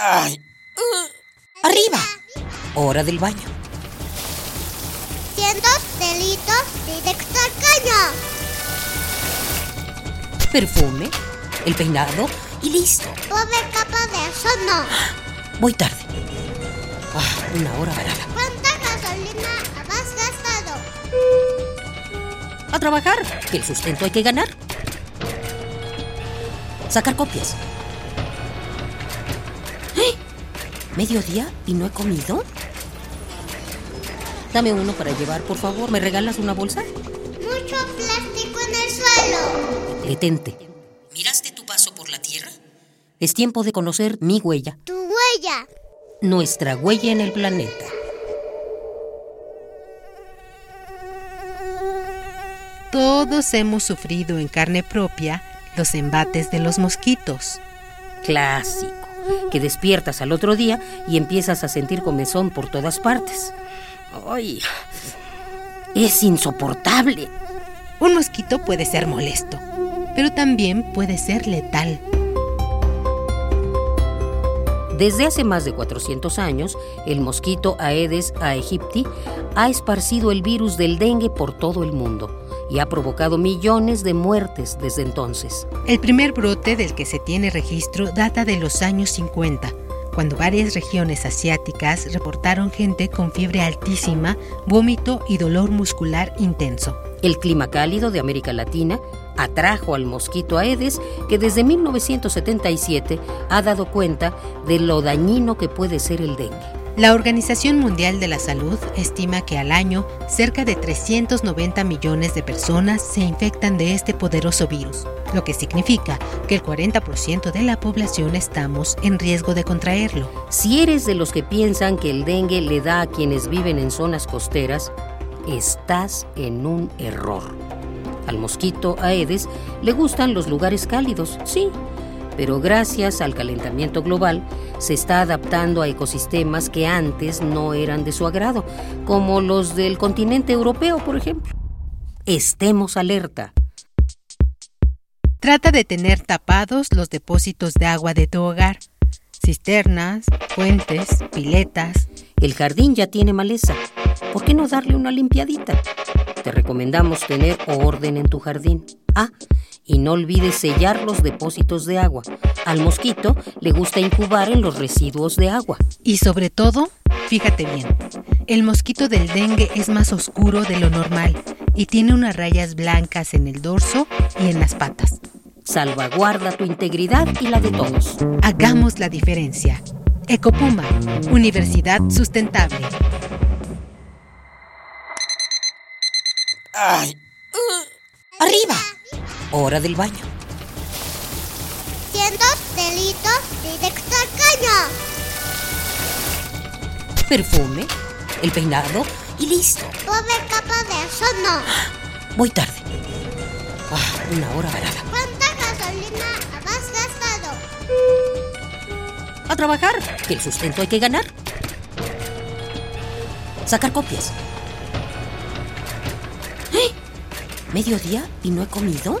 ¡Ay! ¡Arriba! Hora del baño. Cientos delitos directo al caño. Perfume, el peinado y listo. Pobre capa de eso no. Voy tarde. Ah, una hora varada. ¿Cuánta gasolina has gastado? A trabajar, que el sustento hay que ganar. Sacar copias. ¿Mediodía y no he comido? Dame uno para llevar, por favor. ¿Me regalas una bolsa? Mucho plástico en el suelo. Detente. ¿Miraste tu paso por la Tierra? Es tiempo de conocer mi huella, Tu huella. nuestra huella en el planeta. Todos hemos sufrido en carne propia los embates de los mosquitos. Clásico. Que despiertas al otro día y empiezas a sentir comezón por todas partes. ¡Ay! Es insoportable. Un mosquito puede ser molesto, pero también puede ser letal. Desde hace más de 400 años, el mosquito Aedes aegypti ha esparcido el virus del dengue por todo el mundo y ha provocado millones de muertes desde entonces. El primer brote del que se tiene registro data de los años 50, cuando varias regiones asiáticas reportaron gente con fiebre altísima, vómito y dolor muscular intenso. El clima cálido de América Latina atrajo al mosquito Aedes que desde 1977 ha dado cuenta de lo dañino que puede ser el dengue. La Organización Mundial de la Salud estima que al año cerca de 390 millones de personas se infectan de este poderoso virus, lo que significa que el 40% de la población estamos en riesgo de contraerlo. Si eres de los que piensan que el dengue le da a quienes viven en zonas costeras, estás en un error. Al mosquito Aedes le gustan los lugares cálidos, sí, pero gracias al calentamiento global se está adaptando a ecosistemas que antes no eran de su agrado, como los del continente europeo, por ejemplo. Estemos alerta. Trata de tener tapados los depósitos de agua de tu hogar, cisternas, fuentes, piletas. El jardín ya tiene maleza. ¿Por qué no darle una limpiadita? Te recomendamos tener orden en tu jardín. Ah, y no olvides sellar los depósitos de agua. Al mosquito le gusta incubar en los residuos de agua. Y sobre todo, fíjate bien, el mosquito del dengue es más oscuro de lo normal y tiene unas rayas blancas en el dorso y en las patas. Salvaguarda tu integridad y la de todos. Hagamos la diferencia. Ecopuma, Universidad Sustentable. ¡Ay! ¡Arriba! Hora del baño. Cientos delitos directo al caño. Perfume, el peinado y listo. Pobre capa de eso no. Voy tarde. Ah, una hora varada. ¿Cuánta gasolina has gastado? A trabajar, que el sustento hay que ganar. Sacar copias. ¡Eh! ¿Mediodía y no he comido?